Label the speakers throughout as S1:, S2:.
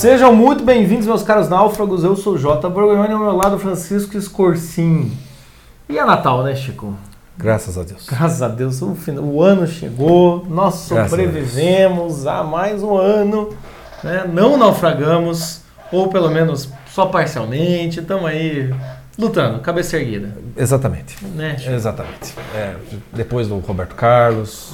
S1: Sejam muito bem-vindos, meus caros náufragos. Eu sou o Jota Borgonhoni, ao meu lado Francisco Escorcim. E é Natal, né, Chico?
S2: Graças a Deus.
S1: Graças a Deus, o, final, o ano chegou, nós
S2: Graças a
S1: sobrevivemos a, mais um ano, né? não naufragamos, ou pelo menos só parcialmente, estamos aí lutando, cabeça erguida.
S2: Exatamente.
S1: Né, Chico?
S2: Exatamente. É, depois do Roberto Carlos.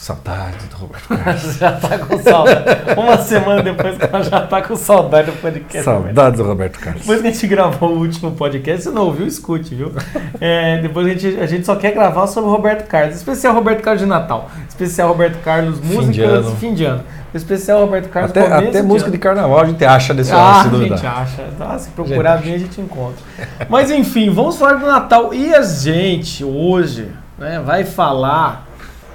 S2: Saudade do Roberto Carlos.
S1: já tá com saudade. Uma semana depois que ela já tá com saudade do podcast.
S2: Saudade do Roberto Carlos.
S1: Depois que a gente gravou o último podcast, você não ouviu, escute, viu? É, depois a gente, a gente só quer gravar sobre o Roberto Carlos. Especial Roberto Carlos de Natal. Especial Roberto Carlos música
S2: de ano.
S1: fim de ano. Especial Roberto Carlos
S2: Até, até
S1: de
S2: música
S1: ano.
S2: de carnaval a gente acha desse ano,
S1: Ah,
S2: se
S1: a
S2: duvidar.
S1: gente acha. Ah, se procurar bem, a gente encontra. Mas enfim, vamos falar do Natal. E a gente, hoje, né, vai falar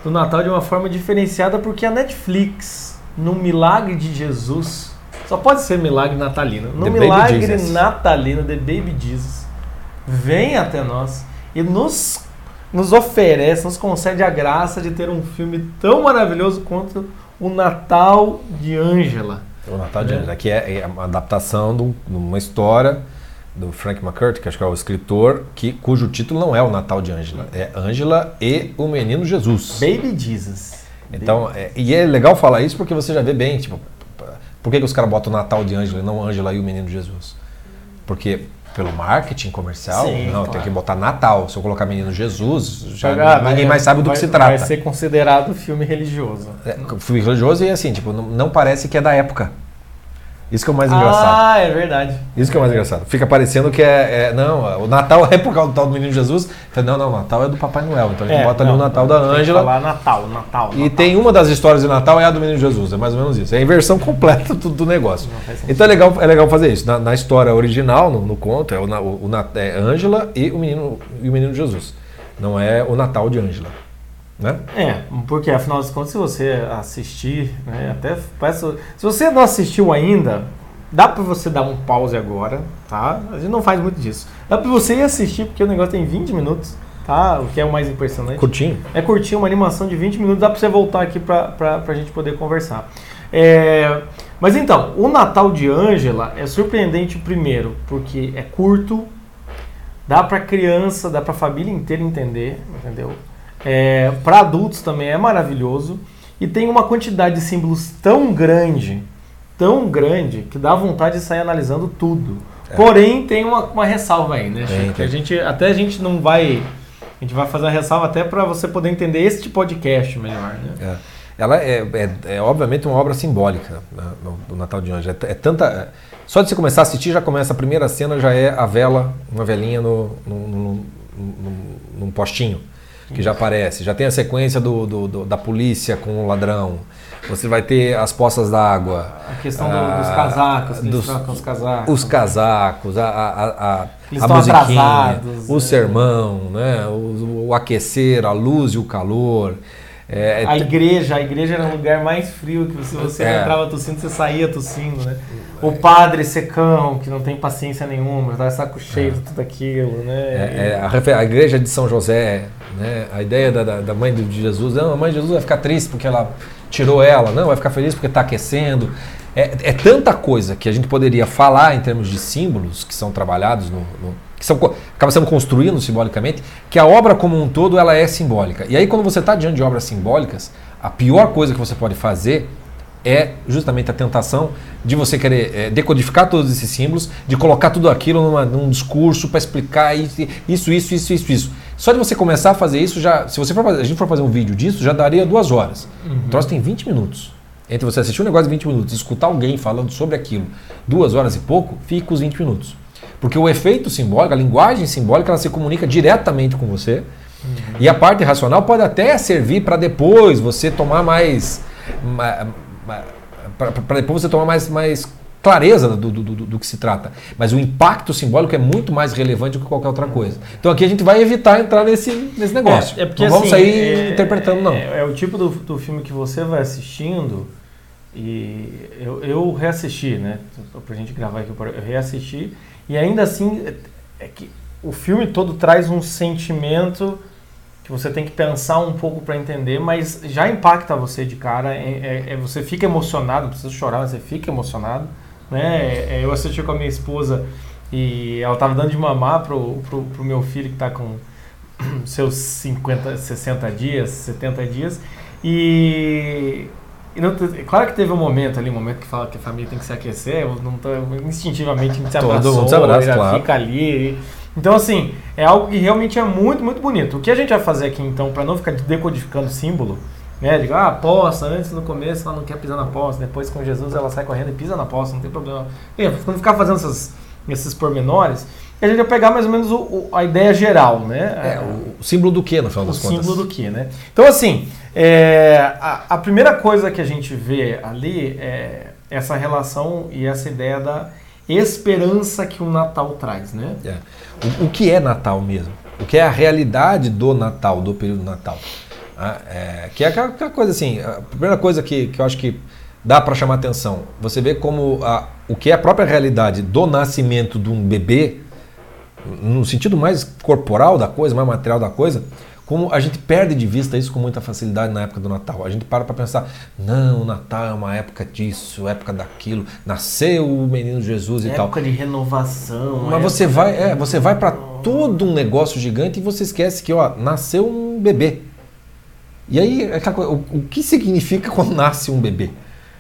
S1: do Natal de uma forma diferenciada, porque a Netflix, no Milagre de Jesus, só pode ser milagre natalino. No
S2: The
S1: Milagre natalino, The Baby Jesus, vem até nós e nos, nos oferece, nos concede a graça de ter um filme tão maravilhoso quanto o Natal de Ângela.
S2: O Natal de Angela, que é, é uma adaptação de uma história do Frank McCurdy, que acho que é o escritor, que, cujo título não é o Natal de Angela, é Angela e o Menino Jesus.
S1: Baby Jesus.
S2: Então, é, e é legal falar isso porque você já vê bem, tipo, por que, que os caras botam o Natal de Ângela e não Ângela e o Menino Jesus? Porque pelo marketing comercial,
S1: Sim,
S2: não,
S1: claro.
S2: tem que botar Natal. Se eu colocar Menino Jesus, já
S1: Ah,
S2: ninguém
S1: vai-
S2: mais sabe do
S1: vai-
S2: que se trata.
S1: Vai ser considerado filme religioso.
S2: É, fui religioso e assim, tipo, não, não parece que é da época. Isso que é o mais engraçado.
S1: Ah, é verdade.
S2: Isso que é o mais engraçado. Fica parecendo que é, é- Não, o Natal é por causa do tal do Menino Jesus. Então, não, não, o Natal é do Papai Noel. Então a gente bota ali o
S1: não,
S2: Natal da Ângela.
S1: falar Natal, Natal.
S2: E
S1: Natal.
S2: tem uma das histórias de Natal é a do Menino Jesus, é mais ou menos isso. É a inversão completa do, do negócio.
S1: Não.
S2: Então é legal, é legal fazer isso. Na, na história original, no, no conto, é o, o, o é Ângela e o menino e o menino Jesus. Não é o Natal de Ângela, né?
S1: É, porque afinal de contas, se você assistir, né, até peço, se você não assistiu ainda, dá pra você dar um pause agora, tá? A gente não faz muito disso. Dá pra você ir assistir, porque o negócio tem 20 minutos, tá? O que é o mais impressionante.
S2: Curtinho.
S1: É curtinho, uma animação de 20 minutos, dá pra você voltar aqui pra, pra, pra gente poder conversar. É, mas então, o Natal de Ângela é surpreendente primeiro, porque é curto, dá pra criança, dá pra família inteira entender, entendeu? É, para adultos também é maravilhoso e tem uma quantidade de símbolos tão grande, tão grande, que dá vontade de sair analisando tudo. Porém, tem uma, uma ressalva aí, né, Chico? Que A gente, até a gente não vai... A gente vai fazer a ressalva até para você poder entender este podcast melhor, né?
S2: É. Ela é, é- é, obviamente uma obra simbólica né, do Natal de Ângela. É, é tanta. é- só de você começar a assistir, já começa a primeira cena, já é a vela, uma velinha no, no, no- no- no- num postinho, que já aparece. Já tem a sequência do, do- do- da polícia com o ladrão. Você vai ter as poças d'água.
S1: A questão
S2: Ah,
S1: dos casacos, que
S2: dos-
S1: trocam os casacos.
S2: Os casacos, a, a, a,
S1: Eles
S2: a musiquinha,
S1: atrasados,
S2: o
S1: é.
S2: sermão, né? o, o aquecer, a luz e o calor. É, é
S1: A igreja, a igreja era o lugar mais frio que se você
S2: É.
S1: entrava tossindo, você saía tossindo, né? O padre secão, que não tem paciência nenhuma, tá saco cheio de tudo aquilo, né?
S2: É, é, a, igreja de São José, né? a ideia da, da, da mãe de Jesus, não, a mãe de Jesus vai ficar triste porque ela tirou ela, não, vai ficar feliz porque está aquecendo. É, é tanta coisa que a gente poderia falar em termos de símbolos que são trabalhados, no, no- que são, acaba sendo construídos simbolicamente, que a obra como um todo ela é simbólica. E aí quando você está diante de obras simbólicas, a pior coisa que você pode fazer é justamente a tentação de você querer eh, decodificar todos esses símbolos, de colocar tudo aquilo numa- num discurso para explicar isso, isso, isso, isso, isso, isso. Só de você começar a fazer isso, já, se você for fazer, a gente for fazer um vídeo disso, já daria duas horas. O troço tem 20 minutos. Entre você assistir um negócio de 20 minutos e escutar alguém falando sobre aquilo duas horas e pouco, fica os 20 minutos. Porque o efeito simbólico, a linguagem simbólica, ela se comunica diretamente com você. E a parte racional pode até servir para depois você tomar mais. Para depois você tomar mais, mais clareza do, do, do, do que se trata. Mas o impacto simbólico é muito mais relevante do que qualquer outra coisa. Então aqui a gente vai evitar entrar nesse, nesse negócio.
S1: É, é porque
S2: não vamos
S1: assim,
S2: sair
S1: é-
S2: interpretando, não.
S1: É, é o tipo do, do filme que você vai assistindo e eu, eu reassisti, né? Pra gente gravar aqui, eu reassisti e ainda assim é, que o filme todo traz um sentimento que você tem que pensar um pouco para entender, mas já impacta você de cara. É, é, é, você fica emocionado, não precisa chorar, mas você fica emocionado. Né? É, eu assisti com a minha esposa e ela estava dando de mamar pro, pro, pro meu filho que está com seus 50, 60 dias, 70 dias. E, e não, claro que teve um momento ali, um momento que fala que a família tem que se aquecer, eu não tô, instintivamente a gente se abraçou,
S2: Todo mundo se abraça, claro.
S1: fica ali. Então, assim, é algo que realmente é muito, muito bonito. O que a gente vai fazer aqui, então, para não ficar decodificando símbolo, né? Digo, ah, poça, antes no começo ela não quer pisar na poça, depois com Jesus ela sai correndo e pisa na poça, não tem problema. E, quando ficar fazendo essas, esses pormenores, a gente vai pegar mais ou menos o, o, a ideia geral, né?
S2: É, o símbolo do que, no final das contas?
S1: O símbolo do que, né? Então, assim, é, a, a, primeira coisa que a gente vê ali é essa relação e essa ideia da esperança que o Natal traz, né?
S2: É. O, o, que é Natal mesmo? O que é a realidade do Natal, do período Natal? Ah, é, que é aquela, aquela, coisa assim, a primeira coisa que, que eu acho que dá para chamar atenção, você vê como a, o que é a própria realidade do nascimento de um bebê, no sentido mais corporal da coisa, mais material da coisa, como a gente perde de vista isso com muita facilidade na época do Natal. A gente para para pensar, não, o Natal é uma época disso, época daquilo, nasceu o menino Jesus e
S1: época
S2: tal.
S1: Época de renovação.
S2: Mas você vai, é, você vai para todo um negócio gigante e você esquece que, ó, nasceu um bebê. E aí, é coisa, o, o, que significa quando nasce um bebê?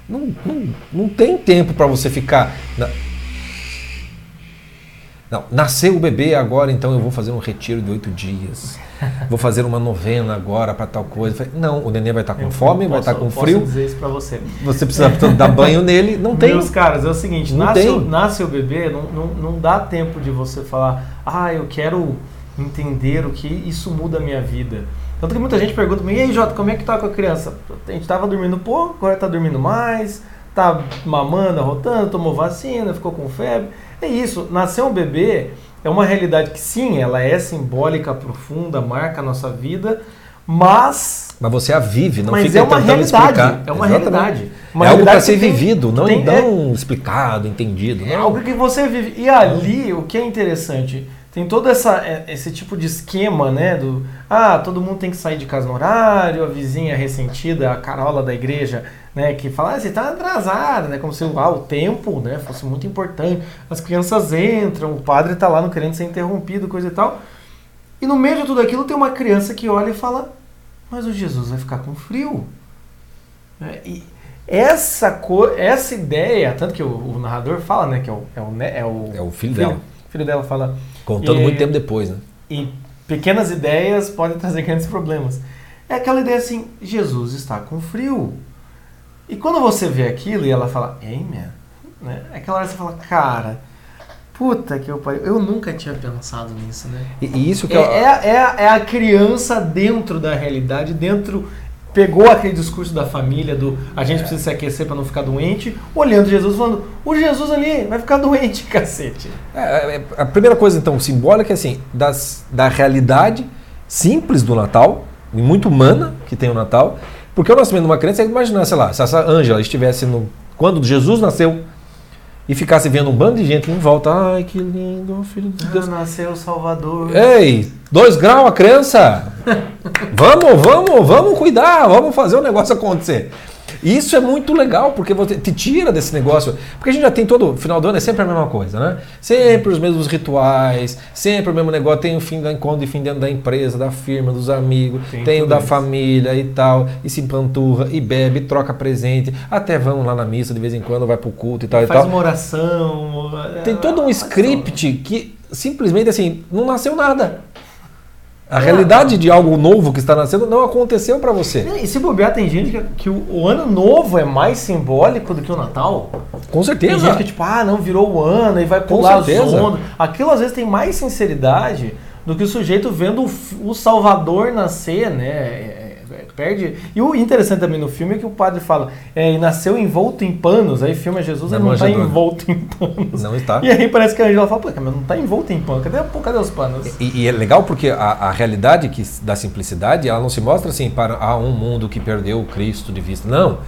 S2: Não, não, não tem tempo para você ficar. Na... Não, nasceu o bebê agora, então eu vou fazer um retiro de oito dias. Vou fazer uma novena agora para tal coisa. Não, o neném vai estar tá com eu fome, posso, vai estar tá com frio.
S1: Posso dizer isso para você.
S2: Você precisa dar banho nele. Não tem.
S1: Meus caras, é o seguinte: nasce, o, nasce o bebê, não, não, não dá tempo de você falar, ah, eu quero entender o que isso muda a minha vida. Tanto que muita gente pergunta e aí Jota, como é que tá com a criança? A gente tava dormindo pouco, agora tá dormindo mais, tá mamando, arrotando, tomou vacina, ficou com febre. É isso, nascer um bebê é uma realidade que sim, ela é simbólica, profunda, marca a nossa vida, mas.
S2: Mas você a vive, não
S1: mas
S2: fica
S1: é uma
S2: tentando
S1: realidade,
S2: explicar.
S1: É uma
S2: Exatamente.
S1: realidade. Uma
S2: é algo para ser
S1: tem,
S2: vivido, não,
S1: tem,
S2: não
S1: é,
S2: explicado, entendido.
S1: É
S2: não.
S1: algo que você vive. E ali, o que é interessante, tem todo essa, é, esse tipo de esquema, né? Do ah, todo mundo tem que sair de casa no horário, a vizinha ressentida, a carola da igreja né, que fala, ah, você está atrasado, né, como se ah, o tempo né, fosse muito importante. As crianças entram, o padre está lá não querendo ser interrompido, coisa e tal. E no meio de tudo aquilo tem uma criança que olha e fala, mas o Jesus vai ficar com frio. É, e essa, cor, essa ideia, tanto que o, o, narrador fala, né, que é o, é o, é o,
S2: é o filho, filho dela.
S1: filho dela fala.
S2: Contando
S1: e,
S2: muito tempo depois, né?
S1: E pequenas ideias podem trazer grandes problemas. É aquela ideia assim, Jesus está com frio. E quando você vê aquilo e ela fala, Amen, né? Aquela hora você fala, cara, puta que eu pariu, eu nunca tinha pensado nisso, né?
S2: E, e isso que
S1: é, é, é, é, a criança dentro da realidade, dentro. Pegou aquele discurso da família do a gente precisa se aquecer para não ficar doente, olhando Jesus falando, o Jesus ali vai ficar doente, cacete.
S2: É, é, a primeira coisa, então, simbólica é assim, das, da realidade simples do Natal, e muito humana que tem o Natal, porque o nascimento de uma criança, é imaginar, sei lá, se essa Ângela estivesse no. Quando Jesus nasceu e ficasse vendo um bando de gente em volta, ai que lindo, filho de Deus.
S1: Ah, nasceu o Salvador.
S2: Ei, dois graus a criança! vamos, vamos, vamos cuidar, vamos fazer o negócio acontecer. E isso é muito legal, porque você te tira desse negócio. Porque a gente já tem todo. Final do ano é sempre a mesma coisa, né? Sempre os mesmos rituais, sempre o mesmo negócio. Tem o fim da encontro e fim da empresa, da firma, dos amigos, tem, tem o da isso. família e tal. E se empanturra, e bebe, e troca presente. Até vamos lá na missa de vez em quando, vai pro culto e tal
S1: e
S2: e
S1: faz
S2: tal.
S1: uma oração.
S2: Tem todo um script que simplesmente assim, não nasceu nada. A realidade de algo novo que está nascendo não aconteceu para você.
S1: E se bobear, tem gente que, que o, o, ano novo é mais simbólico do que o Natal.
S2: Com certeza.
S1: Tem gente que, tipo, ah, não, virou o ano e vai pular ondas. Aquilo às vezes tem mais sinceridade do que o sujeito vendo o, o Salvador nascer, né? Perde. E o interessante também no filme é que o padre fala, é, e nasceu envolto em panos, aí filma Jesus e não está envolto em panos.
S2: Não está.
S1: E aí parece que a Angela fala, pô, mas não está envolto em panos, cadê, pô, cadê os panos?
S2: E, e, é legal porque a, a realidade que, da simplicidade, ela não se mostra assim para ah, um mundo que perdeu o Cristo de vista. Não.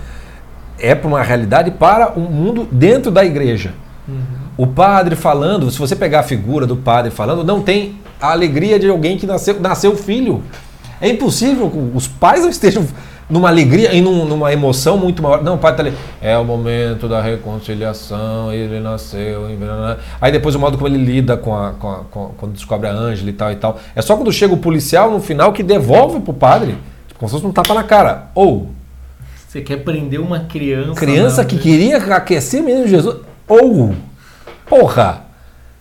S2: É para uma realidade para um mundo dentro da igreja. Uhum. O padre falando, se você pegar a figura do padre falando, não tem a alegria de alguém que nasceu, nasceu filho. É impossível que os pais não estejam numa alegria e num, numa emoção muito maior. Não, o pai tá ali. É o momento da reconciliação, ele nasceu. Aí depois o modo como ele lida com a, com a com, quando descobre a Ângela e tal e tal. É só quando chega o policial no final que devolve pro padre, tipo, como se fosse um tapa na cara. Ou.
S1: Você quer prender uma criança.
S2: Criança
S1: não,
S2: que
S1: né?
S2: queria aquecer o menino Jesus. Ou. Porra!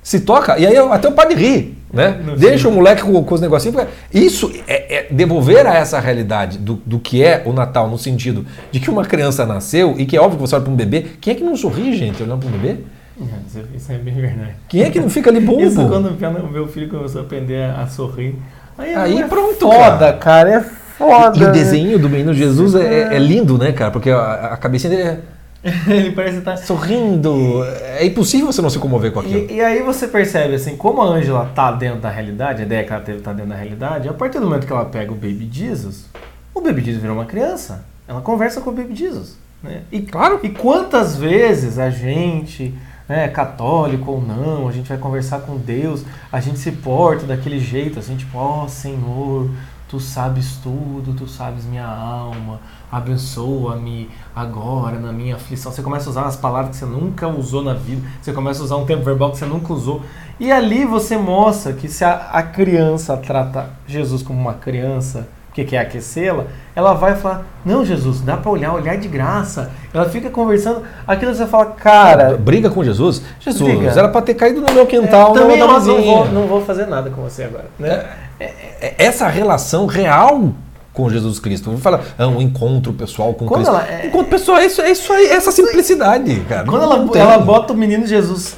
S2: Se toca, e aí até o padre ri. Né? Deixa o moleque com, com os negocinhos. Isso é, é devolver a essa realidade do, do que é o Natal, no sentido de que uma criança nasceu e que é óbvio que você olha para um bebê. Quem é que não sorri, gente, olhando para um bebê?
S1: Isso, isso é bem verdade.
S2: Quem é que não fica ali bobo?
S1: Isso quando o meu filho começou a aprender a sorrir. Aí,
S2: Aí
S1: é
S2: pronto,
S1: foda, cara. É foda.
S2: E o desenho do menino Jesus é, é lindo, né, cara? Porque a, a cabecinha dele é
S1: Ele parece estar.
S2: sorrindo. É impossível você não se comover com aquilo.
S1: E, e aí você percebe assim, como a Angela tá dentro da realidade, a ideia que ela teve tá dentro da realidade, a partir do momento que ela pega o Baby Jesus, o Baby Jesus virou uma criança. Ela conversa com o Baby Jesus. Né? E,
S2: Claro.
S1: e quantas vezes a gente, né, católico ou não, a gente vai conversar com Deus, a gente se porta daquele jeito, assim, tipo, ó Senhor, tu sabes tudo, tu sabes minha alma, abençoa-me agora na minha aflição. Você começa a usar as palavras que você nunca usou na vida, você começa a usar um tempo verbal que você nunca usou. E ali você mostra que se a, a criança trata Jesus como uma criança, que quer aquecê-la, ela vai falar: Não, Jesus, dá pra olhar, olhar de graça. Ela fica conversando. Aquilo você fala: Cara,
S2: Briga com Jesus? Jesus,
S1: Briga.
S2: era pra ter caído no meu quintal,
S1: é, também
S2: não,
S1: não, vou, não vou fazer nada com você agora. Né?
S2: É- essa relação real com Jesus Cristo. Vou falar, é um encontro pessoal com
S1: Quando
S2: Cristo.
S1: ela é-
S2: Encontro pessoal, é isso, é isso aí, essa simplicidade, cara.
S1: Quando
S2: Não
S1: ela, ela bota o menino Jesus,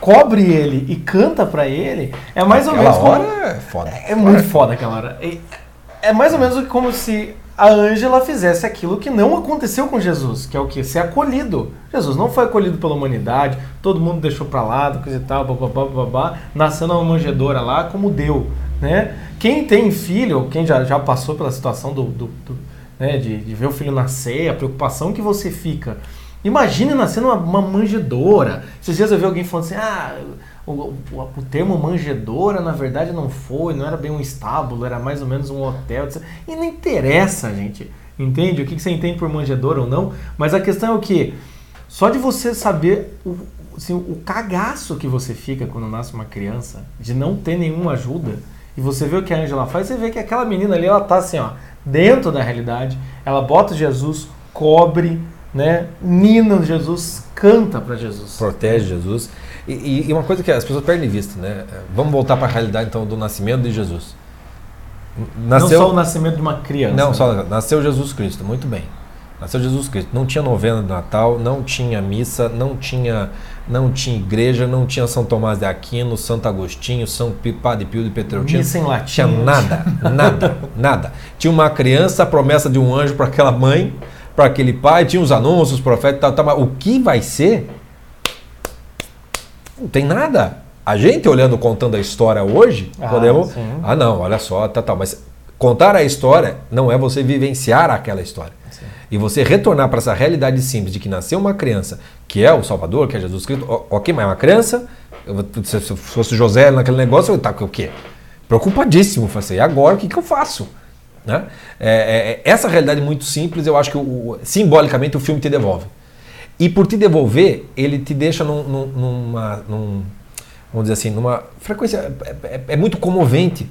S1: cobre ele e canta pra ele, é mais ou
S2: Aquela
S1: menos como.
S2: hora é foda.
S1: É muito foda aquela hora. É- É mais ou menos como se a Ângela fizesse aquilo que não aconteceu com Jesus, que é o que? Ser acolhido. Jesus não foi acolhido pela humanidade, todo mundo deixou pra lá, coisa e tal, bababá, babá, nasceu numa manjedoura lá, como deu, né? Quem tem filho, quem já, já passou pela situação do, do- do- né, de, de ver o filho nascer, a preocupação que você fica. Imagine nascer numa uma manjedoura. Esses dias eu vi alguém falando assim, ah, o, o, o termo manjedoura, na verdade, não foi, não era bem um estábulo, era mais ou menos um hotel. E não interessa, gente. Entende? O que você entende por manjedoura ou não? Mas a questão é o que? Só de você saber o, assim, o cagaço que você fica quando nasce uma criança, de não ter nenhuma ajuda, e você vê o que a Angela faz, você vê que aquela menina ali, ela tá assim, ó, dentro da realidade, ela bota Jesus, cobre, né, nina Jesus, canta para Jesus.
S2: Protege Jesus. E, e- uma coisa que as pessoas perdem de vista, né? Vamos voltar para a realidade então do nascimento de Jesus. Nasceu,
S1: Não só o nascimento de uma criança.
S2: Não,
S1: né?
S2: só nasceu Jesus Cristo, muito bem. Nasceu Jesus Cristo. Não tinha novena de Natal, não tinha missa, não tinha, não tinha igreja, não tinha São Tomás de Aquino, Santo Agostinho, São Padre Pio de Petreutina.
S1: Missa em latim.
S2: Tinha nada, nada, nada. Tinha uma criança, a promessa de um anjo para aquela mãe, para aquele pai, tinha os anúncios, os profetas, tal, tal, mas o que vai ser? Não tem nada. A gente olhando, contando a história hoje,
S1: Ah,
S2: podemos.
S1: sim.
S2: Ah, não, olha só, tá, tá. Mas contar a história não é você vivenciar aquela história.
S1: Sim.
S2: E você retornar para essa realidade simples de que nasceu uma criança, que é o Salvador, que é Jesus Cristo. Ok, mas é uma criança. eu Se se fosse José naquele negócio, eu tá o quê? Preocupadíssimo. Falei assim, e agora o que, que eu faço? Né? É, é, é, essa realidade muito simples, eu acho que o- simbolicamente o filme te devolve. E por te devolver, ele te deixa num, num- numa. num- vamos dizer assim, numa frequência. É, é- é muito comovente.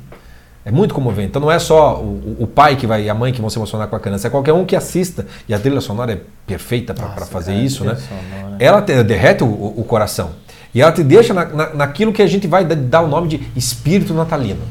S2: É muito comovente. Então não é só o, o- pai que vai e a mãe que vão se emocionar com a criança, é qualquer um que assista. E a trilha sonora é perfeita para fazer
S1: cara,
S2: isso, né?
S1: sonora.
S2: Ela te- derrete o, o- coração. E ela te deixa na, na- naquilo que a gente vai da- dar o nome de espírito natalino.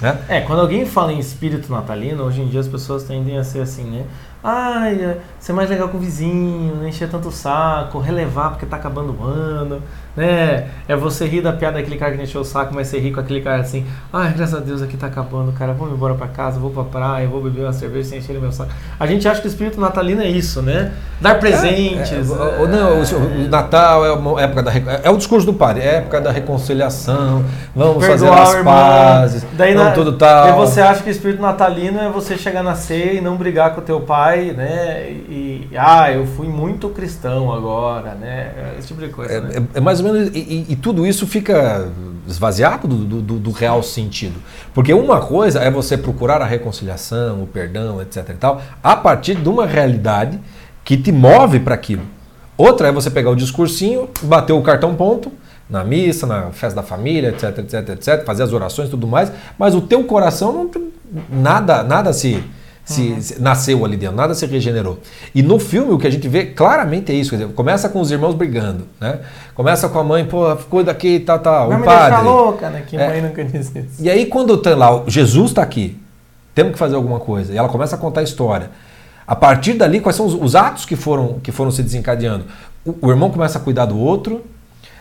S2: Né?
S1: É, quando alguém fala em espírito natalino, hoje em dia as pessoas tendem a ser assim, né? Ai, é, ser mais legal com o vizinho, não encher tanto o saco, relevar porque tá acabando o ano, né? É você rir da piada daquele cara que encheu o saco, mas você rir com aquele cara assim, ai, graças a Deus aqui tá acabando, cara, vou embora pra casa, vou pra praia, vou beber uma cerveja sem encher o meu saco. A gente acha que o espírito natalino é isso, né? Dar presentes.
S2: É, é,
S1: é,
S2: o- não, o, o Natal é uma época da é o discurso do padre, é época da reconciliação, vamos fazer as
S1: irmão.
S2: pazes,
S1: Daí
S2: vamos
S1: na,
S2: tudo tal.
S1: Daí você acha que o espírito natalino é você chegar na ceia e não brigar com o teu pai, né? E, ah, eu fui muito cristão agora, né? Esse tipo de coisa,
S2: É,
S1: né?
S2: é- é mais ou menos. E, e- e tudo isso fica esvaziado do, do, do, real sentido. Porque uma coisa é você procurar a reconciliação, o perdão, etc. e tal, a partir de uma realidade que te move para aquilo. Outra é você pegar o discursinho, bater o cartão ponto na missa, na festa da família, etc, etc, etc, fazer as orações e tudo mais, mas o teu coração não nada nada se se, uhum. se, nasceu ali dentro, nada se regenerou. E no filme o que a gente vê claramente é isso, dizer, começa com os irmãos brigando, né? Começa com a mãe, pô, cuida aqui, tal,
S1: Vai
S2: o
S1: me
S2: padre.
S1: louca, né? Que é. mãe nunca disse isso.
S2: E aí quando tem lá, Jesus está aqui, temos que fazer alguma coisa, e ela começa a contar a história. A partir dali, quais são os, os atos que foram, que foram se desencadeando? O, o irmão começa a cuidar do outro,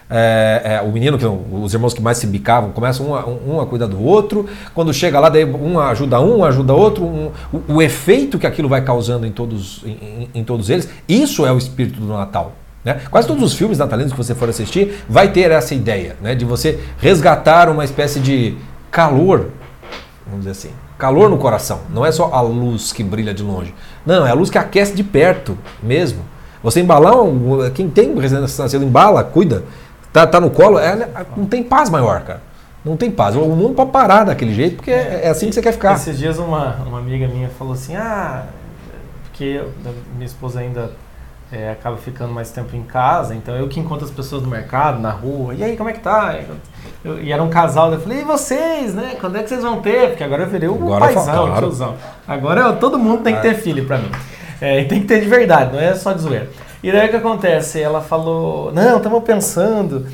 S2: é, é, o menino, que os irmãos que mais se bicavam, começam um a, um a cuidar do outro. Quando chega lá, daí um ajuda um, ajuda outro. Um, o, o, efeito que aquilo vai causando em todos, em, em, todos eles, isso é o espírito do Natal. Né? Quase todos os filmes natalinos que você for assistir vai ter essa ideia né? de você resgatar uma espécie de calor, vamos dizer assim, calor no coração. Não é só a luz que brilha de longe. Não, é a luz que aquece de perto mesmo. Você embalar, um, quem tem residência embala, cuida tá, tá no colo, é, não tem paz maior, cara. Não tem paz. O mundo pode parar daquele jeito, porque é, é assim que você quer ficar.
S1: Esses dias uma, uma amiga minha falou assim, ah, porque minha esposa ainda é, acaba ficando mais tempo em casa, então eu que encontro as pessoas no mercado, na rua, e aí, como é que tá? Eu, e era um casal, eu falei, e vocês, né? Quando é que vocês vão ter? Porque agora eu virei um agora paizão, claro. tiozão. Agora eu, todo mundo tem que ter é. filho pra mim. É, e tem que ter de verdade, não é só de zoeira. E daí o que acontece? Ela falou, não, estamos pensando.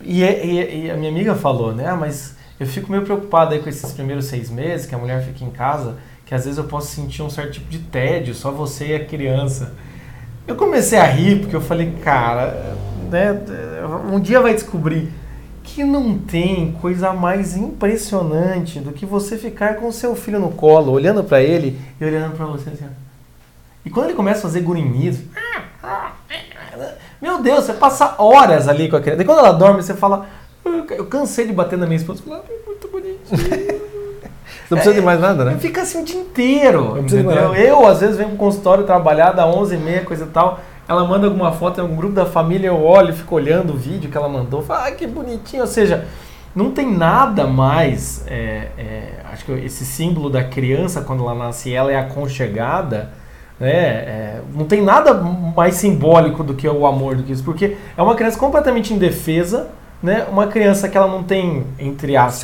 S1: E, e, e, a minha amiga falou, né? Ah, mas eu fico meio preocupado aí com esses primeiros seis meses, que a mulher fica em casa, que às vezes eu posso sentir um certo tipo de tédio, só você e a criança. Eu comecei a rir, porque eu falei, cara, né, um dia vai descobrir que não tem coisa mais impressionante do que você ficar com seu filho no colo, olhando para ele e olhando para você assim. E quando ele começa a fazer gurimizo, meu Deus, você passa horas ali com a criança. E quando ela dorme, você fala, eu cansei de bater na minha esposa. Fala, ah, muito bonitinho.
S2: Não precisa é, de mais nada, né?
S1: Fica assim o dia inteiro. Entendeu? Eu, às vezes, venho pro consultório trabalhar, dá 11h30, coisa e tal. Ela manda alguma foto em algum grupo da família, eu olho, fico olhando o vídeo que ela mandou. Falo, ah, que bonitinho. Ou seja, não tem nada mais. É, é, acho que esse símbolo da criança, quando ela nasce, ela é aconchegada né? É, não tem nada mais simbólico do que o amor do que isso, porque é uma criança completamente indefesa, né? Uma criança que ela não tem, entre aspas,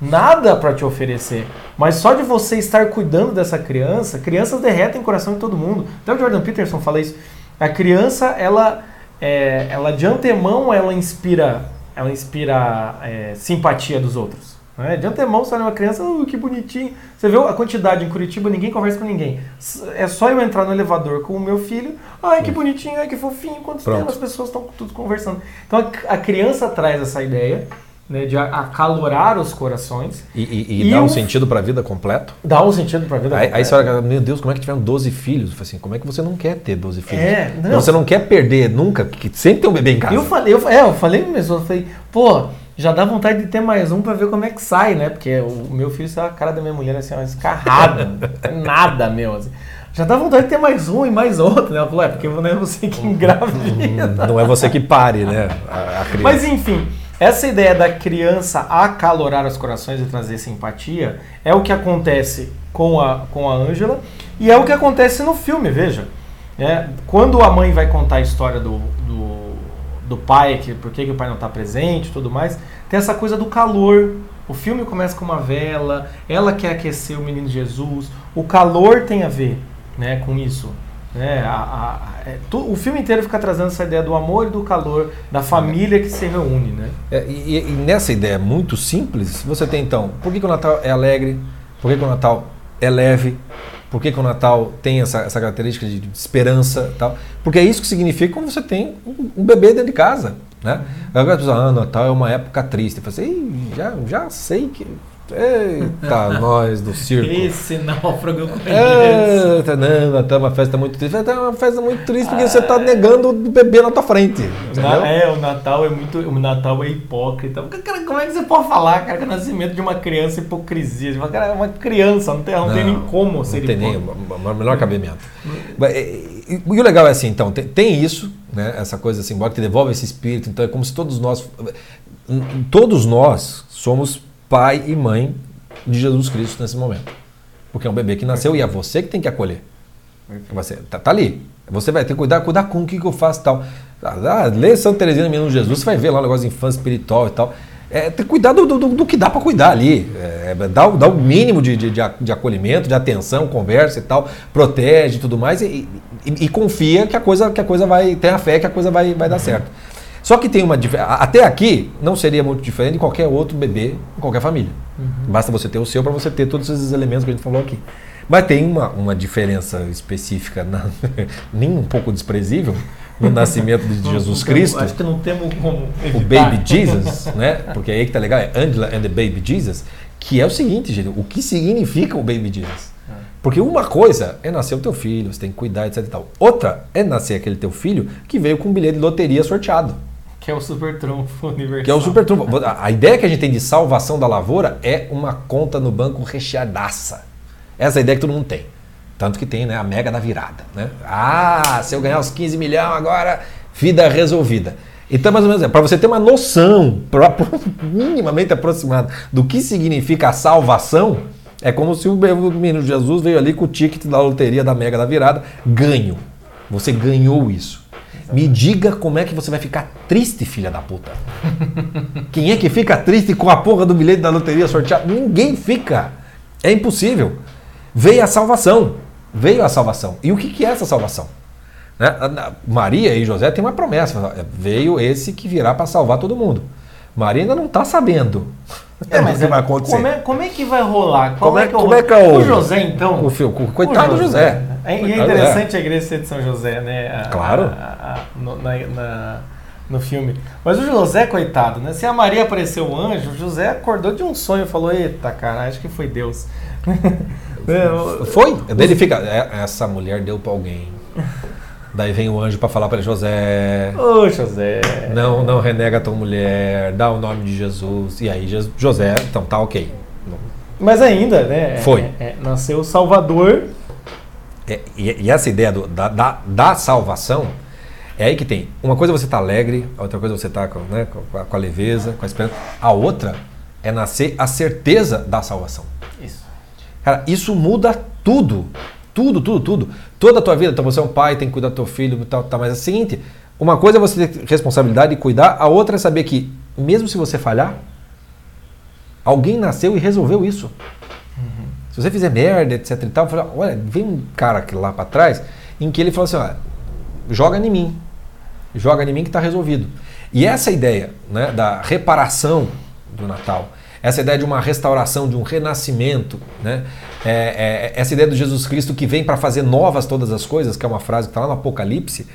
S1: nada para te oferecer. Mas só de você estar cuidando dessa criança, crianças derretem o coração de todo mundo. Até o Jordan Peterson fala isso. A criança, ela, é, ela de antemão, ela inspira, ela inspira é, simpatia dos outros. Né? De antemão, você olha uma criança, uh, que bonitinho. Você vê a quantidade em Curitiba, ninguém conversa com ninguém. É só eu entrar no elevador com o meu filho, ai que bonitinho, ai que fofinho, quantos tempo as pessoas estão tudo conversando. Então a, a criança traz essa ideia né, de acalorar os corações.
S2: E, e, e, dá um sentido para a vida completo?
S1: Dá um sentido para a vida
S2: aí, completo. Aí você olha, meu Deus, como é que tiveram 12 filhos? Assim, como é que você não quer ter 12 filhos?
S1: É,
S2: não. Você não quer perder nunca, porque sempre tem um bebê em casa.
S1: Eu falei, eu, é, eu falei mesmo, eu falei, pô, já dá vontade de ter mais um para ver como é que sai, né? Porque o meu filho, a cara da minha mulher assim, uma escarrada, nada meu. Assim. Já dá vontade de ter mais um e mais outro, né? Ela falou, é porque não é você que engravida.
S2: Não é você que pare, né?
S1: A, a Mas enfim, essa ideia da criança acalorar os corações e trazer simpatia é o que acontece com a com a Ângela e é o que acontece no filme, veja. É, quando a mãe vai contar a história do, do do pai, que, por que, que o pai não está presente tudo mais, tem essa coisa do calor. O filme começa com uma vela, ela quer aquecer o menino Jesus, o calor tem a ver né, com isso. Né? A, a, é, tu, o filme inteiro fica trazendo essa ideia do amor e do calor, da família que se reúne. Né?
S2: É, e, e, nessa ideia muito simples, você tem então, por que, que o Natal é alegre? Por que, que o Natal é leve? Por que, que o Natal tem essa, essa característica de esperança tal? Porque é isso que significa quando você tem um, um bebê dentro de casa. Né? Uhum. Agora as pessoas, ah, Natal é uma época triste. Eu falei assim, já, já sei que Eita, nós do circo.
S1: Esse náufrago eu conheço.
S2: Eita, não, é uma festa muito triste. É uma festa muito triste porque ah, você está negando o bebê na tua frente.
S1: Entendeu? É, o Natal é muito. O Natal é hipócrita. Cara, como é que você pode falar, cara, que o nascimento de uma criança é hipocrisia? Cara, é uma criança, não tem, não, não tem nem como ser
S2: Não tem nem o melhor cabimento. E, e, e, o legal é assim, então, tem, tem isso, né, essa coisa simbólica que devolve esse espírito, então é como se todos nós todos nós somos pai e mãe de Jesus Cristo nesse momento. Porque é um bebê que nasceu e é você que tem que acolher. Você tá, tá ali. Você vai ter que cuidar, cuidar com o que, que eu faço e tal. Ah, lê Santa Teresinha Menino Jesus, você vai ver lá o negócio de infância espiritual e tal. É, ter cuidado do, do, do, que dá para cuidar ali. É, dá, dá o mínimo de, de, de, acolhimento, de atenção, conversa e tal, protege e tudo mais, e, e, e, confia que a coisa, que a coisa vai. Tem a fé que a coisa vai, vai dar certo. Só que tem uma Até aqui não seria muito diferente de qualquer outro bebê em qualquer família. Uhum. Basta você ter o seu para você ter todos esses elementos que a gente falou aqui. Mas tem uma, uma diferença específica, na, nem um pouco desprezível, no nascimento de Jesus Cristo.
S1: Acho que não temos como
S2: evitar. O Baby Jesus, né? Porque aí que tá legal, é Angela and the Baby Jesus, que é o seguinte, gente, o que significa o Baby Jesus? É. Porque uma coisa é nascer o teu filho, você tem que cuidar, etc e tal. Outra é nascer aquele teu filho que veio com um bilhete de loteria sorteado.
S1: Que é o super trunfo universal.
S2: Que é o super trunfo. A ideia que a gente tem de salvação da lavoura é uma conta no banco recheadaça. Essa é a ideia que todo mundo tem. Tanto que tem né, a mega da virada. Né? Ah, se eu ganhar os 15 milhões agora, vida resolvida. Então, mais ou menos, é, para você ter uma noção minimamente aproximada do que significa a salvação, é como se o menino Jesus veio ali com o ticket da loteria da mega da virada, ganho. Você ganhou isso. Me diga como é que você vai ficar triste, filha da puta. Quem é que fica triste com a porra do bilhete da loteria sorteado? Ninguém fica. É impossível. Veio a salvação. Veio a salvação. E o que, que é essa salvação? Né? Maria e José têm uma promessa. Veio esse que virá para salvar todo mundo. Maria ainda não está sabendo.
S1: É, mas que é, vai acontecer. Como é, como é, que vai rolar?
S2: Qual como é, é, como é que é
S1: o, o José, então?
S2: O, filho, o coitado o José.
S1: José. É, e é interessante a igreja ser de São José, né? A,
S2: claro.
S1: A, a, no, na, na, no filme. Mas o José, coitado, né? Se a Maria apareceu um anjo, o José acordou de um sonho e falou: Eita, cara, acho que foi Deus.
S2: foi? Ele fica. Essa mulher deu para alguém. Daí vem o anjo para falar para José.
S1: Ô, José.
S2: Não, não renega a tua mulher, dá o nome de Jesus. E aí, José, então tá ok.
S1: Mas ainda, né?
S2: Foi.
S1: É, é, nasceu o Salvador.
S2: É, e, e, essa ideia do, da, da, da, salvação, é aí que tem. Uma coisa é você tá alegre, a outra coisa é você tá com, né, com, a, com a leveza, com a esperança. A outra é nascer a certeza da salvação.
S1: Isso.
S2: Cara, isso muda tudo. Tudo, tudo, tudo. Toda a tua vida. Então você é um pai, tem que cuidar do teu filho, tal, tal. Mas é o seguinte: uma coisa é você ter responsabilidade e cuidar, a outra é saber que, mesmo se você falhar, alguém nasceu e resolveu isso. Se você fizer merda, etc e tal, fala, olha, vem um cara aqui lá para trás em que ele fala assim: olha, joga em mim. Joga em mim que está resolvido. E essa ideia né, da reparação do Natal essa ideia de uma restauração, de um renascimento, né? É, é, essa ideia do Jesus Cristo que vem para fazer novas todas as coisas, que é uma frase que está lá no Apocalipse,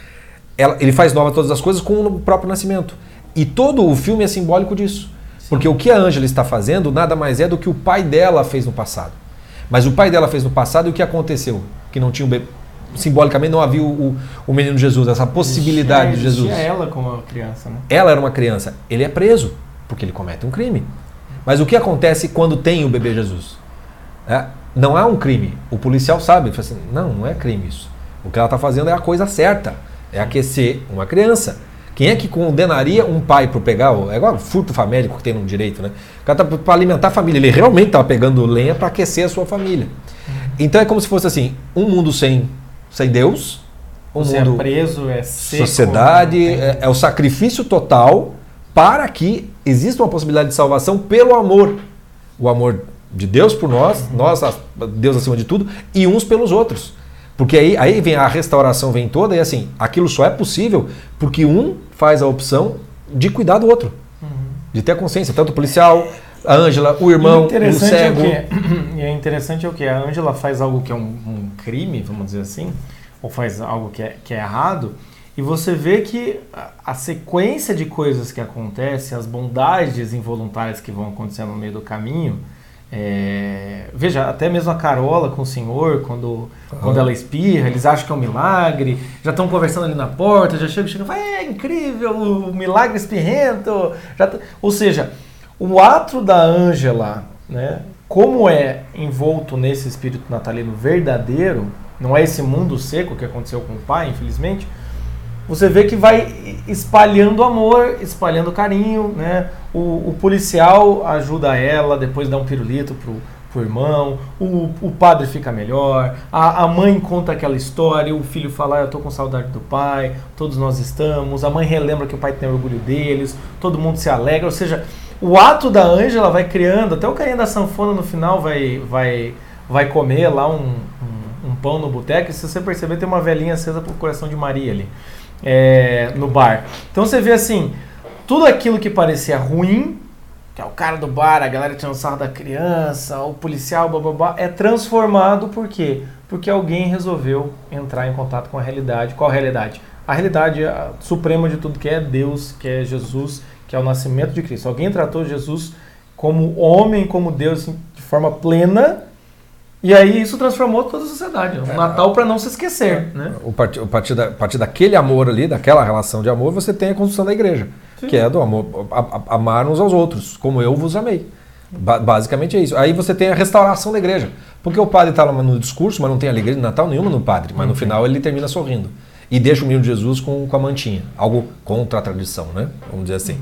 S2: ela, ele faz novas todas as coisas com o próprio nascimento. E todo o filme é simbólico disso. Sim. Porque o que a Ângela está fazendo nada mais é do que o pai dela fez no passado. Mas o pai dela fez no passado e o que aconteceu? Que não tinha um bebê. Simbolicamente não havia o, o, o menino Jesus, essa possibilidade de Jesus.
S1: ela como uma criança, né?
S2: Ela era uma criança. Ele é preso, porque ele comete um crime. Mas o que acontece quando tem o bebê Jesus? É, não há um crime. O policial sabe, fala assim, não, não é crime isso. O que ela está fazendo é a coisa certa, é aquecer uma criança. Quem é que condenaria um pai por pegar, é igual furto famélico que tem no direito, né? O cara tá para alimentar a família, ele realmente estava pegando lenha para aquecer a sua família. Então é como se fosse assim, um mundo sem, sem Deus, um
S1: Você
S2: mundo
S1: é preso, é seco,
S2: sociedade, é, é o sacrifício total para que existe uma possibilidade de salvação pelo amor. O amor de Deus por nós, nós, Deus acima de tudo, e uns pelos outros. Porque aí, aí vem a restauração vem toda e assim, aquilo só é possível porque um faz a opção de cuidar do outro. Uhum. De ter a consciência, tanto o policial, a Ângela, o irmão, o cego.
S1: É o e é interessante é o que? A Ângela faz algo que é um, um, crime, vamos dizer assim, ou faz algo que é, que é errado, e você vê que a sequência de coisas que acontecem, as bondades involuntárias que vão acontecendo no meio do caminho, é... veja, até mesmo a Carola com o senhor, quando, quando ela espirra, eles acham que é um milagre, já estão conversando ali na porta, já chega, chega, fala, é incrível, o milagre espirrento. Já Ou seja, o ato da Ângela, né, como é envolto nesse espírito natalino verdadeiro, não é esse mundo seco que aconteceu com o pai, infelizmente, você vê que vai espalhando amor, espalhando carinho, né? O, o, policial ajuda ela, depois dá um pirulito pro, pro irmão, o, o padre fica melhor, a, a mãe conta aquela história, o filho fala, ah, eu tô com saudade do pai, todos nós estamos, a mãe relembra que o pai tem orgulho deles, todo mundo se alegra, ou seja, o ato da Ângela vai criando, até o carinha da sanfona no final vai, vai, vai comer lá um, um, um pão no boteco, e se você perceber tem uma velhinha acesa pro coração de Maria ali, é, no bar. Então você vê assim, tudo aquilo que parecia ruim, que é o cara do bar, a galera tirando sarro da criança, o policial, blá, é transformado por quê? Porque alguém resolveu entrar em contato com a realidade. Qual a realidade? A realidade a suprema de tudo que é Deus, que é Jesus, que é o nascimento de Cristo. Alguém tratou Jesus como homem, como Deus, assim, de forma plena, e aí isso transformou toda a sociedade. O é. Natal para não se esquecer. Né?
S2: O partir, o partir, da, a partir daquele amor ali, daquela relação de amor, você tem a construção da igreja. Sim. Que é do amor, a, a, amar uns aos outros, como eu vos amei. Ba basicamente é isso. Aí você tem a restauração da igreja. Porque o padre está lá no discurso, mas não tem alegria de Natal nenhuma no padre. Mas no final ele termina sorrindo. E deixa o menino de Jesus com, com a mantinha. Algo contra a tradição, né? Vamos dizer assim.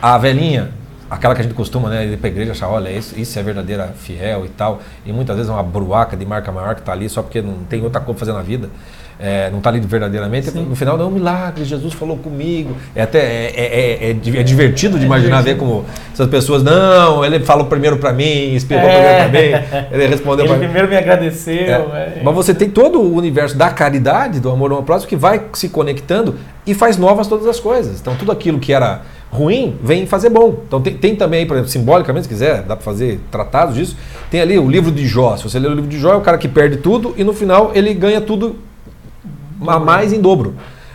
S2: A velhinha aquela que a gente costuma né, ir para a igreja achar, olha, isso, isso é verdadeira fiel e tal. E muitas vezes é uma bruaca de marca maior que está ali só porque não tem outra coisa para fazer na vida. É, não está ali verdadeiramente. Sim. No final, não, milagre, Jesus falou comigo. É até é, é, é, é divertido de imaginar ver como essas pessoas, não, ele falou primeiro para mim, explicou primeiro para mim, ele respondeu
S1: Ele primeiro me agradeceu.
S2: Mas você tem todo o universo da caridade, do amor ao próximo, que vai se conectando e faz novas todas as coisas. Então, tudo aquilo que era ruim vem fazer bom. Então tem, tem também, por exemplo, simbolicamente, se quiser, dá para fazer tratados disso. Tem ali o livro de Jó. Se você ler o livro de Jó, é o cara que perde tudo e no final ele ganha tudo a mais em dobro.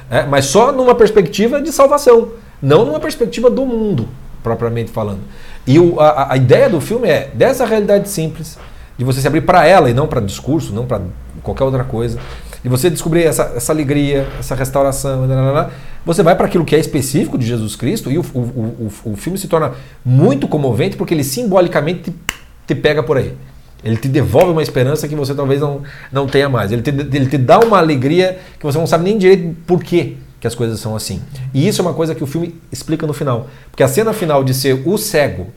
S2: É, mas só numa perspectiva de salvação, não numa perspectiva do mundo, propriamente falando. E o, a, a ideia do filme é dessa realidade simples, de você se abrir para ela e não para discurso, não para qualquer outra coisa, de você descobrir essa, essa alegria, essa restauração, você vai para aquilo que é específico de Jesus Cristo e o, o, o, o, filme se torna muito comovente porque ele simbolicamente te, te, pega por aí. Ele te devolve uma esperança que você talvez não, não tenha mais. Ele te, ele te dá uma alegria que você não sabe nem direito por quê que as coisas são assim. E isso é uma coisa que o filme explica no final. Porque a cena final de ser o cego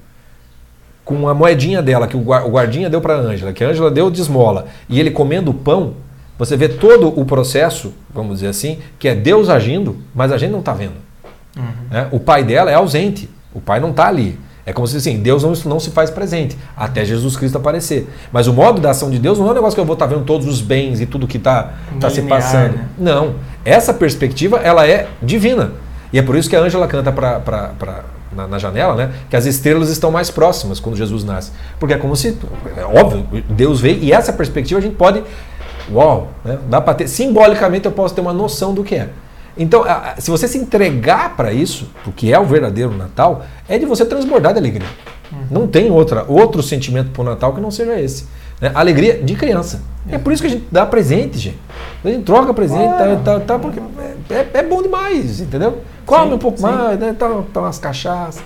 S2: com a moedinha dela que o guardinha deu para a Ângela, que a Ângela deu de esmola, e ele comendo o pão, você vê todo o processo, vamos dizer assim, que é Deus agindo, mas a gente não está vendo. Uhum. Né? O pai dela é ausente, o pai não está ali. É como se assim, Deus não, não se faz presente até Jesus Cristo aparecer. Mas o modo da ação de Deus não é um negócio que eu vou estar tá vendo todos os bens e tudo que está tá se passando. Né? Não. Essa perspectiva ela é divina. E é por isso que a Ângela canta pra, na, na, janela, né? Que as estrelas estão mais próximas quando Jesus nasce. Porque é como se, é óbvio, Deus veio e essa perspectiva a gente pode Uau, né? dá para ter. Simbolicamente eu posso ter uma noção do que é. Então, se você se entregar para isso, o que é o verdadeiro Natal, é de você transbordar de alegria. Uhum. Não tem outra, outro sentimento para o Natal que não seja esse. Né? Alegria de criança. É por isso que a gente dá presente, gente. A gente troca presente, tá, tá, tá, porque é, é, é bom demais, entendeu? Come sim, um pouco sim. mais, né? Umas cachaças.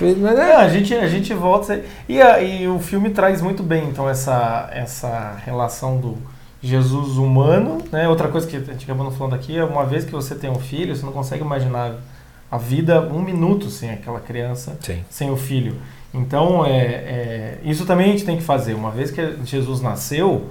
S1: Mas, é, a, gente, a gente volta. E, a, e o filme traz muito bem, então, essa, essa relação do Jesus humano, né? Outra coisa que a gente acabou falando aqui é uma vez que você tem um filho, você não consegue imaginar a vida um minuto sem aquela criança, Sim. sem o filho. Então, é, é, isso também a gente tem que fazer. Uma vez que Jesus nasceu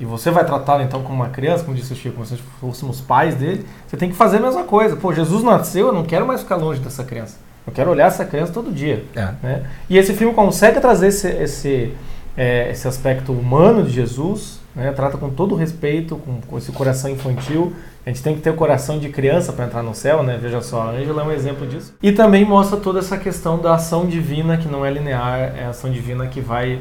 S1: e você vai tratá-lo então como uma criança, como disse o Chico, como se fôssemos pais dele, você tem que fazer a mesma coisa. Pô, Jesus nasceu, eu não quero mais ficar longe dessa criança. Eu quero olhar essa criança todo dia. É. Né? E esse filme consegue trazer esse, esse, é, esse aspecto humano de Jesus né? Trata com todo respeito, com, com, esse coração infantil. A gente tem que ter o coração de criança para entrar no céu, né? Veja só, a Ângela é um exemplo disso. E também mostra toda essa questão da ação divina que não é linear, é a ação divina que vai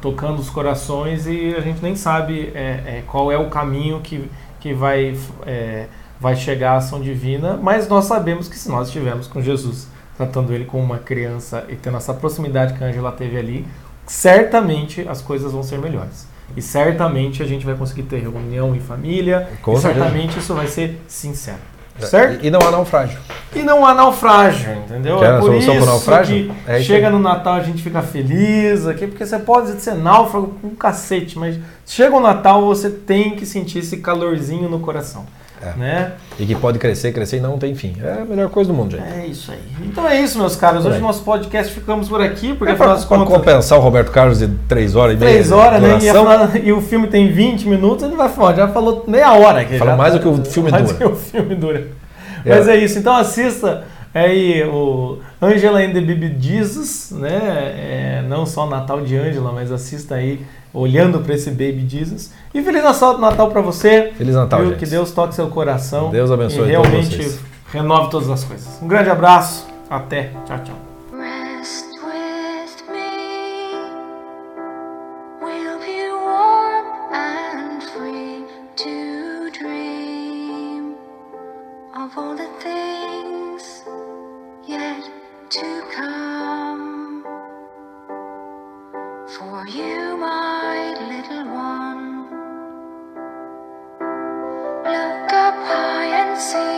S1: tocando os corações e a gente nem sabe é, é, qual é o caminho que, que vai, é, vai chegar à ação divina, mas nós sabemos que se nós estivermos com Jesus, tratando ele como uma criança e tendo essa proximidade que a Ângela teve ali, certamente as coisas vão ser melhores. E certamente a gente vai conseguir ter reunião em família. Com e certamente isso vai ser sincero. É, certo?
S2: E, não há naufrágio.
S1: E não há naufrágio, entendeu?
S2: Quer é por isso naufrágio?
S1: que é chega no Natal a gente fica feliz aqui, porque você pode ser náufrago com um cacete, mas chega o Natal você tem que sentir esse calorzinho no coração.
S2: É.
S1: né?
S2: E que pode crescer, crescer e não tem fim. É a melhor coisa do mundo, gente.
S1: É isso aí. Então é isso, meus caros. Hoje
S2: Bem.
S1: nosso podcast ficamos por aqui, porque
S2: É
S1: afinal das contas.
S2: compensar o Roberto Carlos de 3 horas e meia.
S1: Três horas,
S2: de
S1: né? E, afinal- e o filme tem 20 minutos, ele vai falar, já falou meia hora aqui.
S2: Fala mais
S1: tá-
S2: do que o filme
S1: mais
S2: dura.
S1: do que o filme dura.
S2: É.
S1: Mas é isso, então assista aí o Angela and the Baby Jesus, né? É, não só Natal de Angela, mas assista aí olhando para esse Baby Jesus. E Feliz Natal para você.
S2: Feliz Natal,
S1: Viu?
S2: gente.
S1: Que Deus toque seu coração.
S2: Deus abençoe
S1: e
S2: todos
S1: realmente
S2: vocês.
S1: renove todas as coisas. Um grande abraço. Até. Tchau, tchau.
S3: See.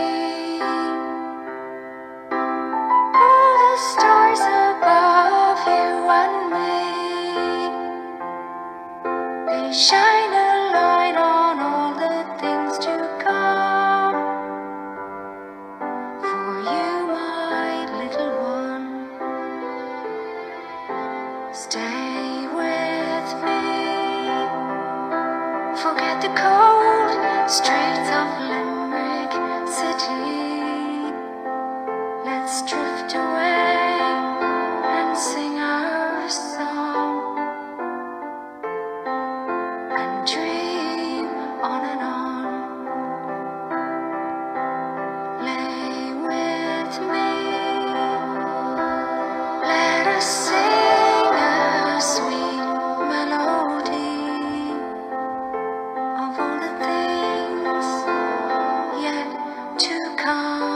S3: 到